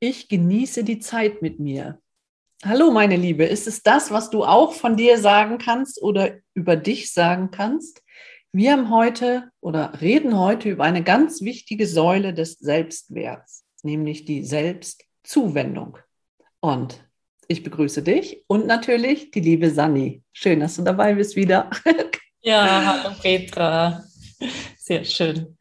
Ich genieße die Zeit mit mir. Hallo, meine Liebe. Ist es das, was du auch von dir sagen kannst oder über dich sagen kannst? Wir haben heute oder reden heute über eine ganz wichtige Säule des Selbstwerts, nämlich die Selbstzuwendung. Und ich begrüße dich und natürlich die liebe Sani. Schön, dass du dabei bist wieder. Ja, hallo Petra. Sehr schön.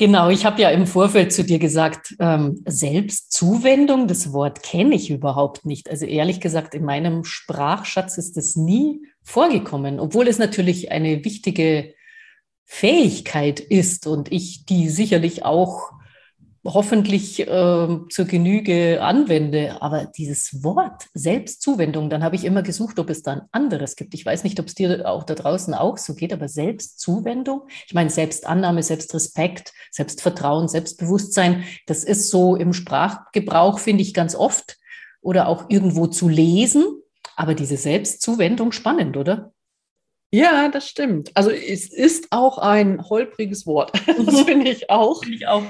Genau, ich habe ja im Vorfeld zu dir gesagt, ähm, Selbstzuwendung, das Wort kenne ich überhaupt nicht. Also ehrlich gesagt, in meinem Sprachschatz ist das nie vorgekommen, obwohl es natürlich eine wichtige Fähigkeit ist und ich die sicherlich auch hoffentlich äh, zur Genüge anwende. Aber dieses Wort Selbstzuwendung, dann habe ich immer gesucht, ob es da ein anderes gibt. Ich weiß nicht, ob es dir auch da draußen auch so geht, aber Selbstzuwendung, ich meine Selbstannahme, Selbstrespekt, Selbstvertrauen, Selbstbewusstsein, das ist so im Sprachgebrauch, finde ich ganz oft oder auch irgendwo zu lesen. Aber diese Selbstzuwendung spannend, oder? Ja, das stimmt. Also es ist auch ein holpriges Wort. Das finde ich auch. Finde ich auch.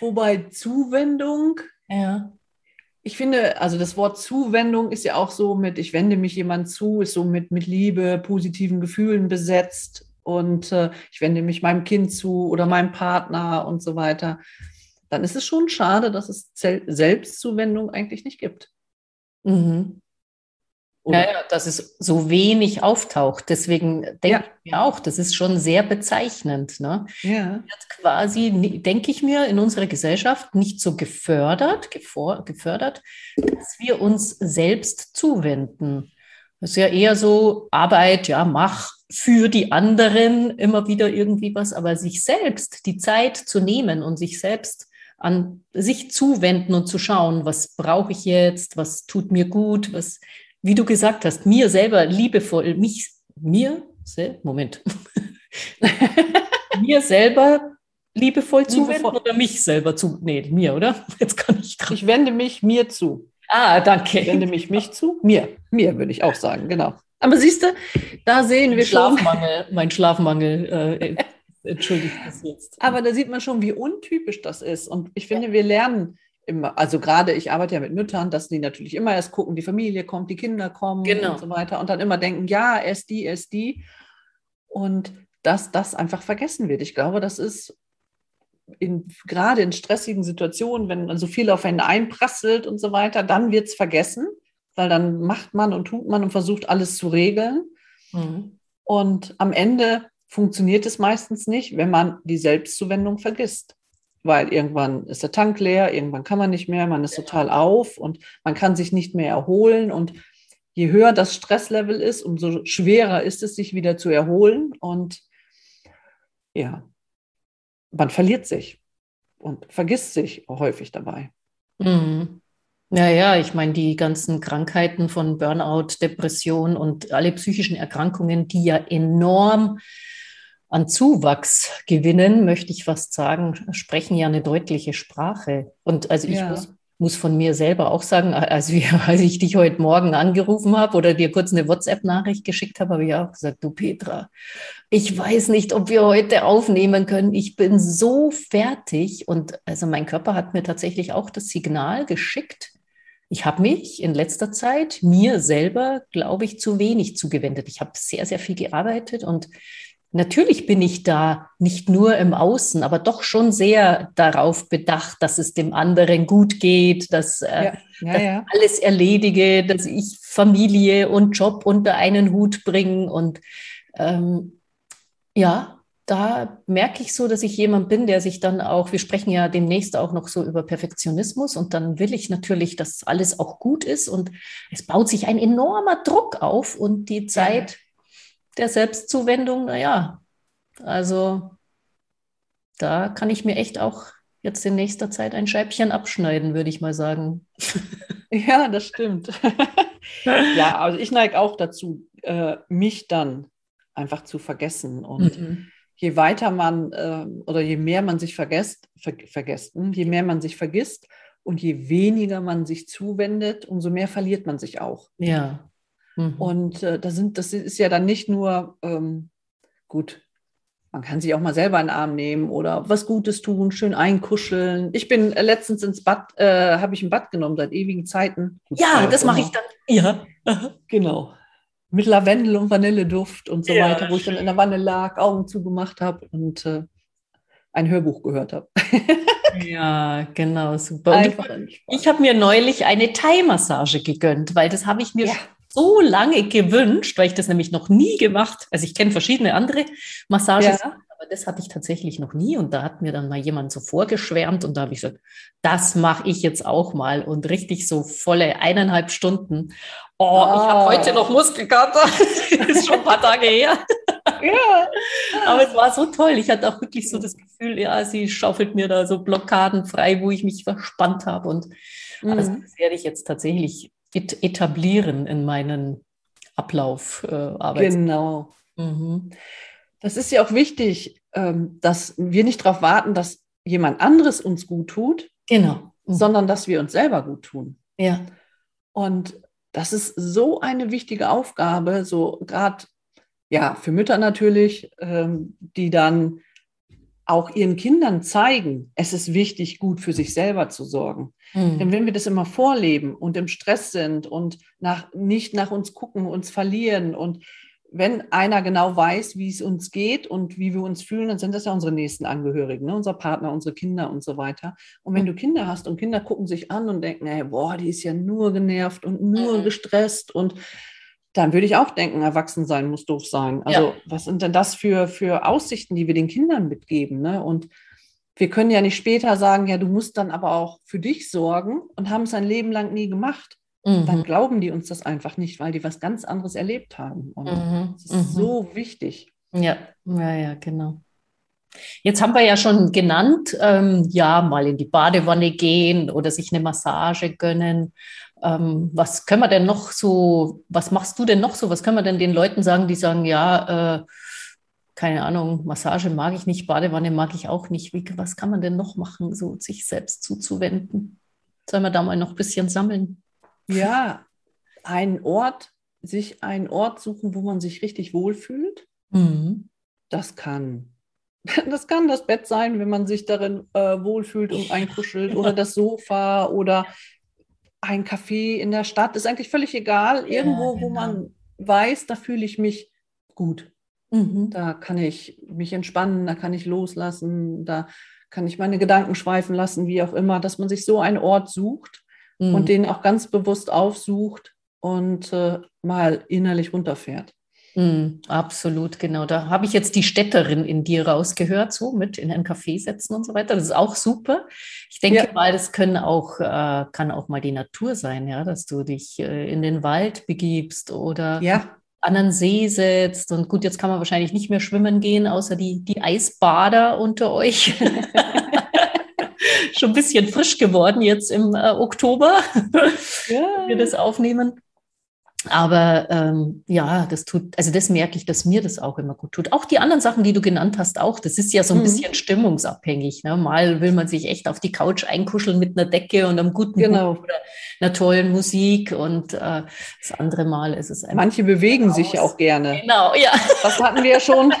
Wobei Zuwendung, ja. ich finde, also das Wort Zuwendung ist ja auch so mit, ich wende mich jemand zu, ist so mit, mit Liebe, positiven Gefühlen besetzt und äh, ich wende mich meinem Kind zu oder meinem Partner und so weiter. Dann ist es schon schade, dass es Selbstzuwendung eigentlich nicht gibt. Mhm. Oder? Ja, dass es so wenig auftaucht. Deswegen denke ja. ich mir auch, das ist schon sehr bezeichnend. Ne? Ja. Wird quasi, denke ich mir, in unserer Gesellschaft nicht so gefördert, gefördert, dass wir uns selbst zuwenden. Das ist ja eher so Arbeit, ja, mach für die anderen immer wieder irgendwie was, aber sich selbst die Zeit zu nehmen und sich selbst an sich zuwenden und zu schauen, was brauche ich jetzt, was tut mir gut, was wie du gesagt hast, mir selber liebevoll, mich, mir, Moment, mir selber liebevoll zuwenden oder mich selber zu, nee, mir, oder? Jetzt kann ich drauf. Ich wende mich mir zu. Ah, danke. Ich wende mich mich zu, mir, mir würde ich auch sagen, genau. Aber siehst du, da sehen wir Schlafmangel, schon. Mein Schlafmangel, äh, entschuldigt das jetzt. Aber da sieht man schon, wie untypisch das ist. Und ich finde, wir lernen immer, also gerade ich arbeite ja mit Müttern, dass die natürlich immer erst gucken, die Familie kommt, die Kinder kommen genau. und so weiter und dann immer denken, ja, erst die, erst die. Und dass das einfach vergessen wird. Ich glaube, das ist in, gerade in stressigen Situationen, wenn dann so viel auf einen einprasselt und so weiter, dann wird es vergessen, weil dann macht man und tut man und versucht alles zu regeln. Mhm. Und am Ende funktioniert es meistens nicht, wenn man die Selbstzuwendung vergisst weil irgendwann ist der Tank leer, irgendwann kann man nicht mehr, man ist total auf und man kann sich nicht mehr erholen. Und je höher das Stresslevel ist, umso schwerer ist es, sich wieder zu erholen. Und ja, man verliert sich und vergisst sich häufig dabei. Mhm. Ja, ja, ich meine, die ganzen Krankheiten von Burnout, Depression und alle psychischen Erkrankungen, die ja enorm an Zuwachs gewinnen, möchte ich fast sagen, sprechen ja eine deutliche Sprache. Und also ich ja. muss, muss, von mir selber auch sagen, als, wir, als ich dich heute Morgen angerufen habe oder dir kurz eine WhatsApp-Nachricht geschickt habe, habe ich auch gesagt, du Petra, ich weiß nicht, ob wir heute aufnehmen können. Ich bin so fertig. Und also mein Körper hat mir tatsächlich auch das Signal geschickt, ich habe mich in letzter Zeit mir selber, glaube ich, zu wenig zugewendet. Ich habe sehr, sehr viel gearbeitet und Natürlich bin ich da nicht nur im Außen, aber doch schon sehr darauf bedacht, dass es dem anderen gut geht, dass, äh, ja, ja, dass ja. alles erledige, dass ich Familie und Job unter einen Hut bringe. Und ähm, ja, da merke ich so, dass ich jemand bin, der sich dann auch, wir sprechen ja demnächst auch noch so über Perfektionismus und dann will ich natürlich, dass alles auch gut ist und es baut sich ein enormer Druck auf und die Zeit der Selbstzuwendung, naja, also da kann ich mir echt auch jetzt in nächster Zeit ein Scheibchen abschneiden, würde ich mal sagen. Ja, das stimmt. ja, also ich neige auch dazu, äh, mich dann einfach zu vergessen. Und mhm. je weiter man äh, oder je mehr man sich vergesst, ver vergesst, hm, je mehr man sich vergisst und je weniger man sich zuwendet, umso mehr verliert man sich auch. Ja. Mhm. Und äh, das, sind, das ist ja dann nicht nur ähm, gut, man kann sich auch mal selber in den Arm nehmen oder was Gutes tun, schön einkuscheln. Ich bin äh, letztens ins Bad, äh, habe ich ein Bad genommen seit ewigen Zeiten. Gut, ja, das mache ich dann. Ja, genau. Mit Lavendel und Vanilleduft und so ja, weiter, wo ich dann in der Wanne lag, Augen zugemacht habe und äh, ein Hörbuch gehört habe. ja, genau, super. ich, ich habe mir neulich eine Thai-Massage gegönnt, weil das habe ich mir ja so lange gewünscht, weil ich das nämlich noch nie gemacht. Also ich kenne verschiedene andere Massages, ja. aber das hatte ich tatsächlich noch nie. Und da hat mir dann mal jemand so vorgeschwärmt und da habe ich gesagt, das mache ich jetzt auch mal und richtig so volle eineinhalb Stunden. Oh, oh. ich habe heute noch Muskelkater. das ist schon ein paar Tage her. Ja. Aber es war so toll. Ich hatte auch wirklich so das Gefühl, ja, sie schaufelt mir da so Blockaden frei, wo ich mich verspannt habe. Und mhm. das werde ich jetzt tatsächlich etablieren in meinen Ablauf äh, Arbeits Genau. Mhm. Das ist ja auch wichtig, ähm, dass wir nicht darauf warten, dass jemand anderes uns gut tut, genau. Mhm. sondern dass wir uns selber gut tun. Ja. Und das ist so eine wichtige Aufgabe, so gerade ja für Mütter natürlich, ähm, die dann auch ihren Kindern zeigen, es ist wichtig, gut für sich selber zu sorgen. Mhm. Denn wenn wir das immer vorleben und im Stress sind und nach, nicht nach uns gucken, uns verlieren und wenn einer genau weiß, wie es uns geht und wie wir uns fühlen, dann sind das ja unsere nächsten Angehörigen, ne? unser Partner, unsere Kinder und so weiter. Und wenn mhm. du Kinder hast und Kinder gucken sich an und denken, ey, boah, die ist ja nur genervt und nur mhm. gestresst und dann würde ich auch denken, erwachsen sein muss doof sein. Also ja. was sind denn das für, für Aussichten, die wir den Kindern mitgeben? Ne? Und wir können ja nicht später sagen, ja, du musst dann aber auch für dich sorgen und haben es ein Leben lang nie gemacht. Mhm. Dann glauben die uns das einfach nicht, weil die was ganz anderes erlebt haben. Und mhm. das ist mhm. so wichtig. Ja, ja, ja, genau. Jetzt haben wir ja schon genannt, ähm, ja, mal in die Badewanne gehen oder sich eine Massage gönnen. Ähm, was können wir denn noch so, was machst du denn noch so? Was können wir denn den Leuten sagen, die sagen, ja, äh, keine Ahnung, Massage mag ich nicht, Badewanne mag ich auch nicht. Wie, was kann man denn noch machen, so sich selbst zuzuwenden? Sollen wir da mal noch ein bisschen sammeln? Ja, einen Ort, sich einen Ort suchen, wo man sich richtig wohlfühlt. Mhm. Das kann das kann das Bett sein, wenn man sich darin äh, wohlfühlt und einkuschelt, oder das Sofa oder ein Café in der Stadt. Ist eigentlich völlig egal. Irgendwo, ja, genau. wo man weiß, da fühle ich mich gut. Mhm. Da kann ich mich entspannen, da kann ich loslassen, da kann ich meine Gedanken schweifen lassen, wie auch immer, dass man sich so einen Ort sucht mhm. und den auch ganz bewusst aufsucht und äh, mal innerlich runterfährt. Mm, absolut, genau. Da habe ich jetzt die Städterin in dir rausgehört, so mit in ein Café setzen und so weiter. Das ist auch super. Ich denke ja. mal, das können auch, äh, kann auch mal die Natur sein, ja, dass du dich äh, in den Wald begibst oder ja. an einen See setzt. Und gut, jetzt kann man wahrscheinlich nicht mehr schwimmen gehen, außer die, die Eisbader unter euch. Schon ein bisschen frisch geworden jetzt im äh, Oktober, ja. wenn wir das aufnehmen. Aber ähm, ja, das tut, also das merke ich, dass mir das auch immer gut tut. Auch die anderen Sachen, die du genannt hast, auch. Das ist ja so ein mhm. bisschen stimmungsabhängig. Ne? Mal will man sich echt auf die Couch einkuscheln mit einer Decke und einem guten genau. oder einer tollen Musik. Und äh, das andere Mal ist es einfach. Manche bewegen raus. sich auch gerne. Genau, ja. Das hatten wir ja schon.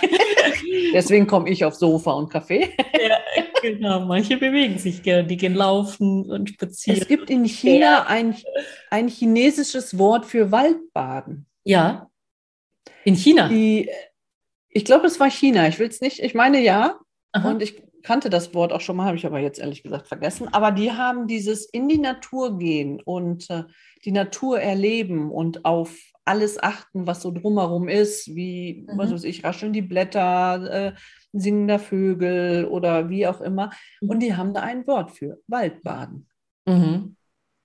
Deswegen komme ich auf Sofa und Kaffee. ja, genau. Manche bewegen sich gerne, die gehen laufen und spazieren. Es gibt in China ein, ein chinesisches Wort für Waldbaden. Ja. In China? Die, ich glaube, es war China. Ich will es nicht, ich meine ja. Aha. Und ich kannte das Wort auch schon mal, habe ich aber jetzt ehrlich gesagt vergessen. Aber die haben dieses in die Natur gehen und äh, die Natur erleben und auf alles achten, was so drumherum ist, wie, mhm. was weiß ich, rascheln die Blätter, äh, singender Vögel oder wie auch immer. Mhm. Und die haben da ein Wort für, Waldbaden. Mhm.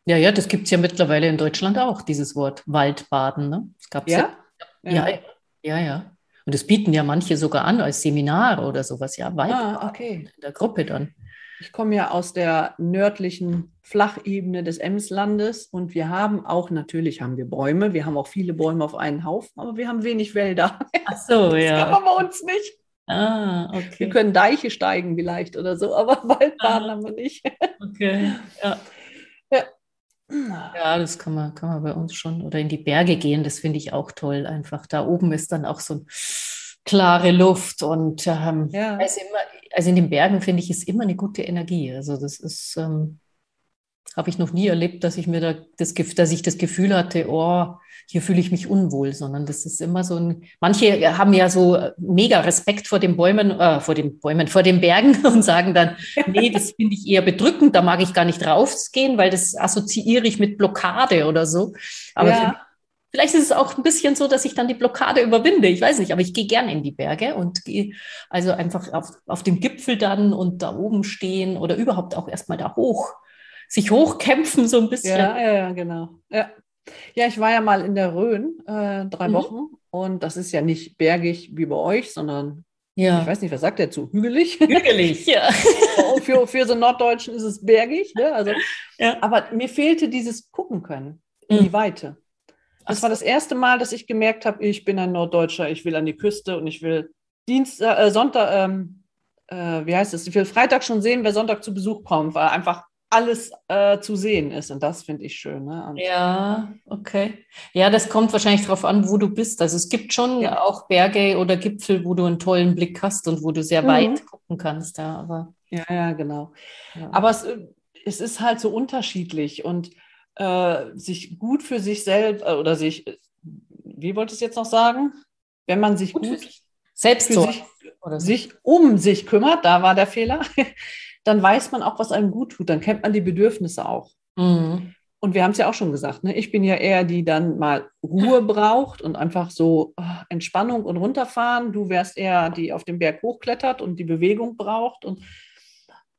Ja, ja, das gibt es ja mittlerweile in Deutschland auch, dieses Wort Waldbaden. Ne? Das gab's ja? Ja. ja? ja, ja, Und das bieten ja manche sogar an als Seminar oder sowas, ja, Waldbaden ah, okay. in der Gruppe dann. Ich komme ja aus der nördlichen Flachebene des Emslandes und wir haben auch, natürlich haben wir Bäume, wir haben auch viele Bäume auf einen Haufen, aber wir haben wenig Wälder. Ach so, ja. Das kann man bei uns nicht. Ah, okay. Wir können Deiche steigen vielleicht oder so, aber Waldbahn ah. haben wir nicht. Okay, ja. Ja, das kann man, kann man bei uns schon. Oder in die Berge gehen, das finde ich auch toll. Einfach da oben ist dann auch so klare Luft und ähm, ja. also, immer, also in den Bergen finde ich es immer eine gute Energie. Also das ist ähm, habe ich noch nie erlebt, dass ich mir da das, dass ich das Gefühl hatte, oh, hier fühle ich mich unwohl, sondern das ist immer so ein, manche haben ja so mega Respekt vor den Bäumen, äh, vor den Bäumen, vor den Bergen und sagen dann, nee, das finde ich eher bedrückend, da mag ich gar nicht raufgehen, weil das assoziiere ich mit Blockade oder so. Aber ja. Vielleicht ist es auch ein bisschen so, dass ich dann die Blockade überwinde. Ich weiß nicht, aber ich gehe gerne in die Berge und gehe also einfach auf, auf dem Gipfel dann und da oben stehen oder überhaupt auch erstmal da hoch sich hochkämpfen, so ein bisschen. Ja, ja, ja genau. Ja. ja, ich war ja mal in der Rhön äh, drei mhm. Wochen und das ist ja nicht bergig wie bei euch, sondern ja. ich weiß nicht, was sagt der zu? Hügelig? Hügelig, ja. Für, für so Norddeutschen ist es bergig. Ne? Also, ja. Aber mir fehlte dieses Gucken können in mhm. die Weite. Das Ach. war das erste Mal, dass ich gemerkt habe, ich bin ein Norddeutscher, ich will an die Küste und ich will Dienstag, äh, Sonntag, ähm, äh, wie heißt es, ich will Freitag schon sehen, wer Sonntag zu Besuch kommt, weil einfach alles äh, zu sehen ist. Und das finde ich schön. Ne? ja, okay. Ja, das kommt wahrscheinlich darauf an, wo du bist. Also es gibt schon ja. auch Berge oder Gipfel, wo du einen tollen Blick hast und wo du sehr mhm. weit gucken kannst. Ja, aber, ja, ja genau. Ja. Aber es, äh, es ist halt so unterschiedlich und äh, sich gut für sich selbst äh, oder sich, wie wolltest du jetzt noch sagen? Wenn man sich gut, gut selbst für sich, oder sich um sich kümmert, da war der Fehler dann weiß man auch, was einem gut tut. Dann kennt man die Bedürfnisse auch. Mhm. Und wir haben es ja auch schon gesagt, ne? ich bin ja eher die dann mal Ruhe braucht und einfach so oh, Entspannung und runterfahren. Du wärst eher die auf dem Berg hochklettert und die Bewegung braucht. Und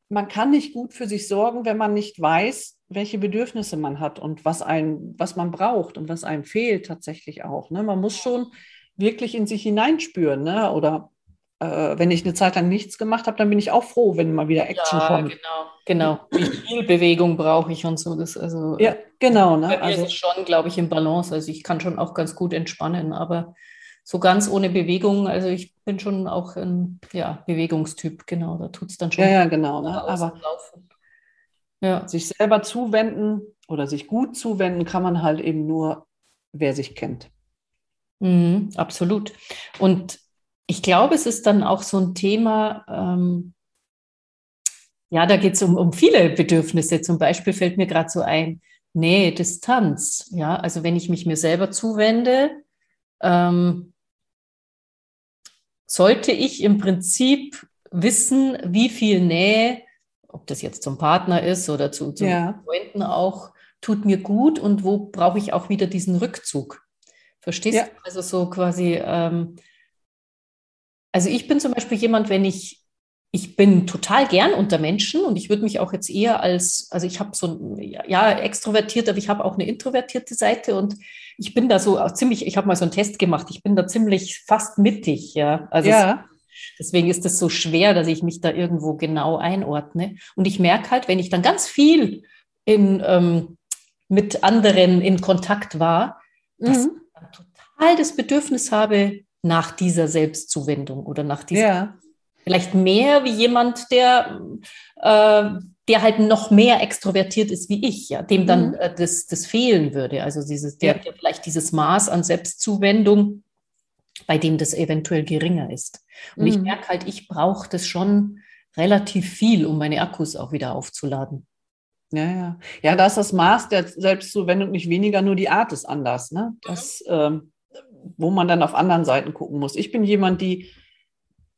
man kann nicht gut für sich sorgen, wenn man nicht weiß, welche Bedürfnisse man hat und was, ein, was man braucht und was einem fehlt tatsächlich auch. Ne? Man muss schon wirklich in sich hineinspüren ne? oder äh, wenn ich eine Zeit lang nichts gemacht habe, dann bin ich auch froh, wenn mal wieder Action ja, kommt. Genau, genau. Wie viel Bewegung brauche ich und so. Das, also, ja, genau. Ne? also ist schon, glaube ich, im Balance. Also ich kann schon auch ganz gut entspannen, aber so ganz ohne Bewegung, also ich bin schon auch ein ja, Bewegungstyp, genau, da tut es dann schon. Ja, ja, genau. Ne? Aber ja. sich selber zuwenden oder sich gut zuwenden kann man halt eben nur, wer sich kennt. Mhm, absolut. Und ich glaube, es ist dann auch so ein Thema, ähm, ja, da geht es um, um viele Bedürfnisse. Zum Beispiel fällt mir gerade so ein, Nähe, Distanz. Ja, also wenn ich mich mir selber zuwende, ähm, sollte ich im Prinzip wissen, wie viel Nähe, ob das jetzt zum Partner ist oder zu, zu ja. Freunden auch, tut mir gut und wo brauche ich auch wieder diesen Rückzug. Verstehst ja. du? Also so quasi, ähm, also ich bin zum Beispiel jemand, wenn ich, ich bin total gern unter Menschen und ich würde mich auch jetzt eher als, also ich habe so ein, ja, extrovertiert, aber ich habe auch eine introvertierte Seite und ich bin da so auch ziemlich, ich habe mal so einen Test gemacht, ich bin da ziemlich fast mittig, ja. Also ja. deswegen ist es so schwer, dass ich mich da irgendwo genau einordne. Und ich merke halt, wenn ich dann ganz viel in, ähm, mit anderen in Kontakt war, dass mhm. ich total das Bedürfnis habe, nach dieser Selbstzuwendung oder nach dieser. Ja. Vielleicht mehr wie jemand, der, äh, der halt noch mehr extrovertiert ist wie ich, ja, dem dann mhm. äh, das, das fehlen würde. Also dieses, der, der vielleicht dieses Maß an Selbstzuwendung, bei dem das eventuell geringer ist. Und mhm. ich merke halt, ich brauche das schon relativ viel, um meine Akkus auch wieder aufzuladen. Ja, ja. Ja, da ist das Maß der Selbstzuwendung nicht weniger, nur die Art ist anders. Ne? Das, ähm, wo man dann auf anderen Seiten gucken muss. Ich bin jemand, die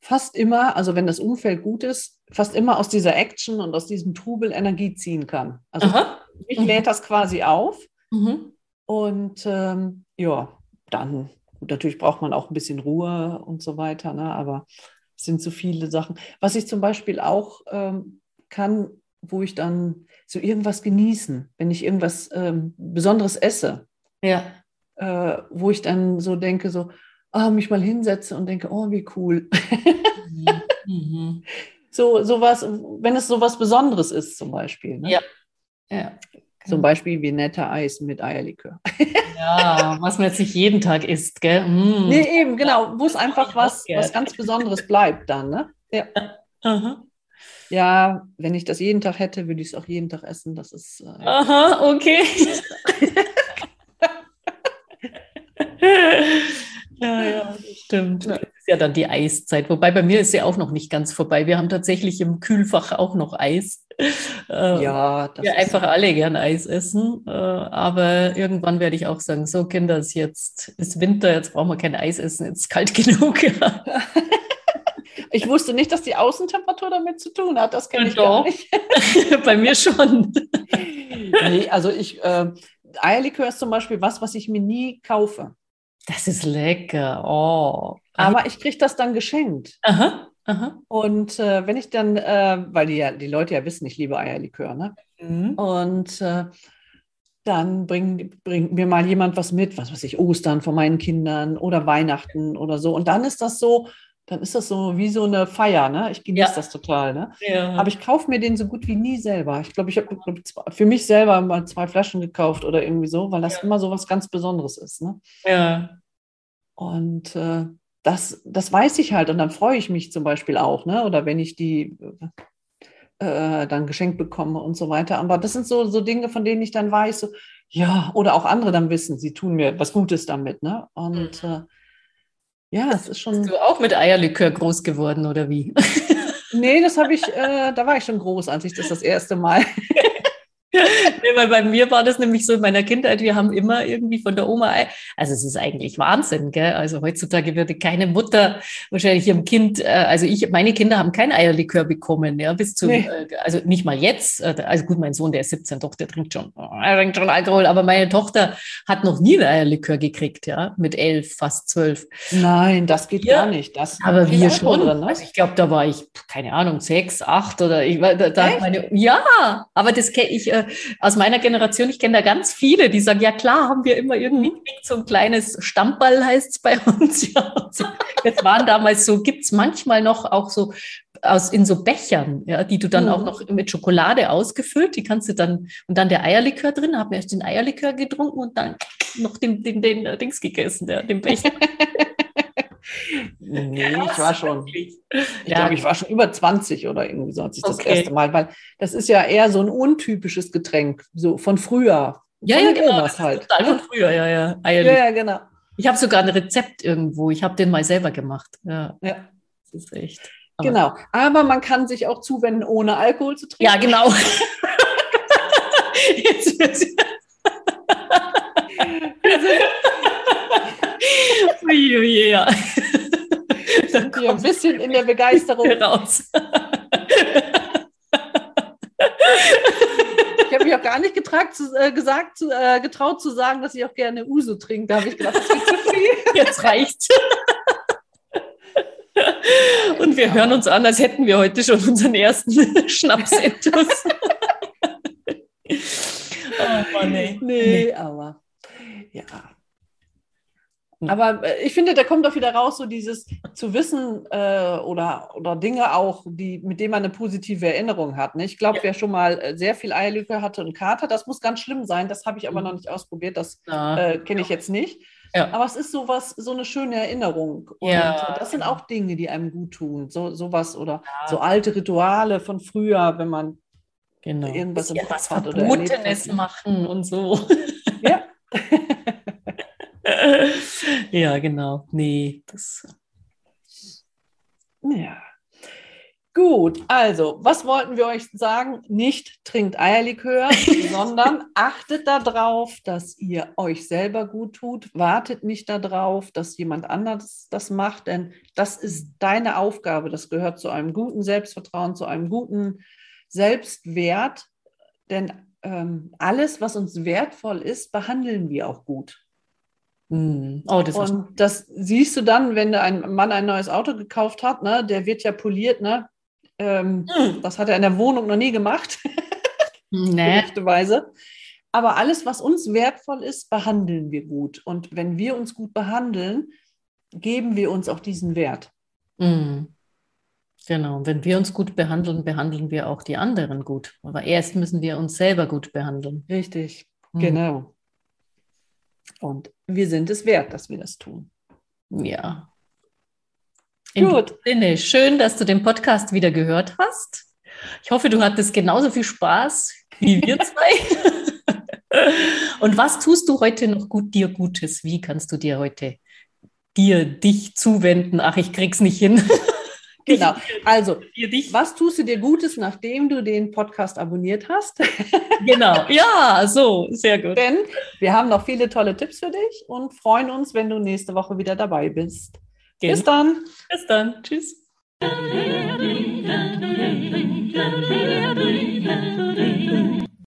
fast immer, also wenn das Umfeld gut ist, fast immer aus dieser Action und aus diesem Trubel Energie ziehen kann. Also Aha. ich mhm. lädt das quasi auf mhm. und ähm, ja, dann, gut, natürlich braucht man auch ein bisschen Ruhe und so weiter, ne? aber es sind so viele Sachen. Was ich zum Beispiel auch ähm, kann, wo ich dann so irgendwas genießen, wenn ich irgendwas ähm, Besonderes esse. Ja äh, wo ich dann so denke, so, ah, mich mal hinsetze und denke, oh, wie cool. Mhm. mhm. so, sowas, wenn es so was Besonderes ist, zum Beispiel. Ne? Ja. ja. Zum Beispiel wie netter Eis mit Eierlikör. ja, was man jetzt nicht jeden Tag isst, gell? Mm. Nee, eben, genau, wo es einfach was, was ganz Besonderes bleibt dann, ne? Ja. Aha. Ja, wenn ich das jeden Tag hätte, würde ich es auch jeden Tag essen. Das ist. Äh, Aha, okay. Ja, ja, stimmt. Das ist ja dann die Eiszeit. Wobei bei mir ist sie auch noch nicht ganz vorbei. Wir haben tatsächlich im Kühlfach auch noch Eis. Äh, ja, das wir einfach alle gern Eis essen. Äh, aber irgendwann werde ich auch sagen: So, Kinder, es ist jetzt ist Winter, jetzt brauchen wir kein Eis essen, jetzt ist kalt genug. Ich wusste nicht, dass die Außentemperatur damit zu tun hat. Das kenne ich Doch. gar nicht. Bei mir schon. Nee, also ich, äh, Eierlikör ist zum Beispiel was, was ich mir nie kaufe. Das ist lecker. Oh. Aber ich kriege das dann geschenkt. Aha. Aha. Und äh, wenn ich dann, äh, weil die, ja, die Leute ja wissen, ich liebe Eierlikör, ne? Mhm. Und äh, dann bringt bring mir mal jemand was mit, was weiß ich, Ostern von meinen Kindern oder Weihnachten oder so. Und dann ist das so, dann ist das so wie so eine Feier, ne? Ich genieße ja. das total, ne? Ja. Aber ich kaufe mir den so gut wie nie selber. Ich glaube, ich habe für mich selber mal zwei Flaschen gekauft oder irgendwie so, weil das ja. immer so was ganz Besonderes ist, ne? Ja. Und äh, das, das weiß ich halt und dann freue ich mich zum Beispiel auch, ne? Oder wenn ich die äh, dann geschenkt bekomme und so weiter. Aber das sind so, so Dinge, von denen ich dann weiß, so, ja, oder auch andere dann wissen, sie tun mir was Gutes damit, ne? Und mhm. äh, ja, das ist schon. Bist du auch mit Eierlikör groß geworden oder wie? nee, das habe ich, äh, da war ich schon groß, als ich das das erste Mal weil bei mir war das nämlich so in meiner Kindheit, wir haben immer irgendwie von der Oma, also es ist eigentlich Wahnsinn, gell? Also heutzutage würde keine Mutter wahrscheinlich ihrem Kind, äh, also ich, meine Kinder haben kein Eierlikör bekommen, ja, bis zu, nee. Äh, also nicht mal jetzt, äh, also gut, mein Sohn, der ist 17, doch, der trinkt schon, er trinkt schon Alkohol, aber meine Tochter hat noch nie ein Eierlikör gekriegt, ja, mit elf, fast zwölf. Nein, das geht ja, gar nicht. Das aber wir schon. Drin, ne? also ich glaube, da war ich, keine Ahnung, sechs, acht oder ich war, da, da meine, ja, aber das kenne ich, äh, aus meiner Generation, ich kenne da ganz viele, die sagen, ja klar, haben wir immer irgendwie mhm. so ein kleines Stammball, heißt es bei uns. Ja, das waren damals so, gibt es manchmal noch auch so aus in so Bechern, ja, die du dann mhm. auch noch mit Schokolade ausgefüllt, die kannst du dann, und dann der Eierlikör drin, habe erst den Eierlikör getrunken und dann noch den, den, den, den Dings gegessen, der, den Becher. Nee, ich war schon. Ich ja. glaube, ich war schon über 20 oder irgendwie so, als ich okay. das erste Mal, weil das ist ja eher so ein untypisches Getränk, so von früher. Ja, von ja, genau. Das halt. Total von früher, ja, ja. Eierlich. Ja, ja, genau. Ich habe sogar ein Rezept irgendwo. Ich habe den mal selber gemacht. Ja. ja. Das ist echt. Aber genau. Aber man kann sich auch zuwenden, ohne Alkohol zu trinken. Ja, genau. Jetzt wir sind Uiuiui, ja. Sind wir ein bisschen in der Begeisterung. Raus. Ich habe mich auch gar nicht getragt, zu, äh, gesagt, zu, äh, getraut zu sagen, dass ich auch gerne Uso trinke. Da habe ich gedacht, das ist zu viel. Jetzt reicht. Und wir ja. hören uns an, als hätten wir heute schon unseren ersten Schnapsentus. oh Mann, ey. Nee, aber. Aber äh, ich finde, da kommt doch wieder raus, so dieses zu wissen äh, oder, oder Dinge auch, die, mit denen man eine positive Erinnerung hat. Ne? Ich glaube, ja. wer schon mal äh, sehr viel Eierlücke hatte und Kater, das muss ganz schlimm sein. Das habe ich aber mhm. noch nicht ausprobiert. Das ja. äh, kenne ich jetzt nicht. Ja. Aber es ist sowas, so eine schöne Erinnerung. Und ja. das sind auch Dinge, die einem gut tun. So, sowas oder so alte Rituale von früher, wenn man genau. irgendwas im Kopf hat oder Verbotenes machen und so. Ja. ja, genau. Nee, das. Ja. Gut, also, was wollten wir euch sagen? Nicht trinkt Eierlikör, sondern achtet darauf, dass ihr euch selber gut tut. Wartet nicht darauf, dass jemand anderes das macht, denn das ist deine Aufgabe. Das gehört zu einem guten Selbstvertrauen, zu einem guten Selbstwert. Denn ähm, alles, was uns wertvoll ist, behandeln wir auch gut. Mhm. Oh, das und das siehst du dann, wenn ein Mann ein neues Auto gekauft hat, ne, der wird ja poliert, ne? Ähm, mhm. Das hat er in der Wohnung noch nie gemacht. nee. Weise. Aber alles, was uns wertvoll ist, behandeln wir gut. Und wenn wir uns gut behandeln, geben wir uns auch diesen Wert. Mhm. Genau, wenn wir uns gut behandeln, behandeln wir auch die anderen gut. Aber erst müssen wir uns selber gut behandeln. Richtig, mhm. genau. Und wir sind es wert, dass wir das tun. Ja. In Gut. Sinne, schön, dass du den Podcast wieder gehört hast. Ich hoffe, du hattest genauso viel Spaß wie wir zwei. Und was tust du heute noch gut dir Gutes? Wie kannst du dir heute dir dich zuwenden. Ach, ich krieg's nicht hin. Genau. Also, was tust du dir Gutes, nachdem du den Podcast abonniert hast? genau. Ja, so, sehr gut. Denn wir haben noch viele tolle Tipps für dich und freuen uns, wenn du nächste Woche wieder dabei bist. Genau. Bis dann. Bis dann. Tschüss.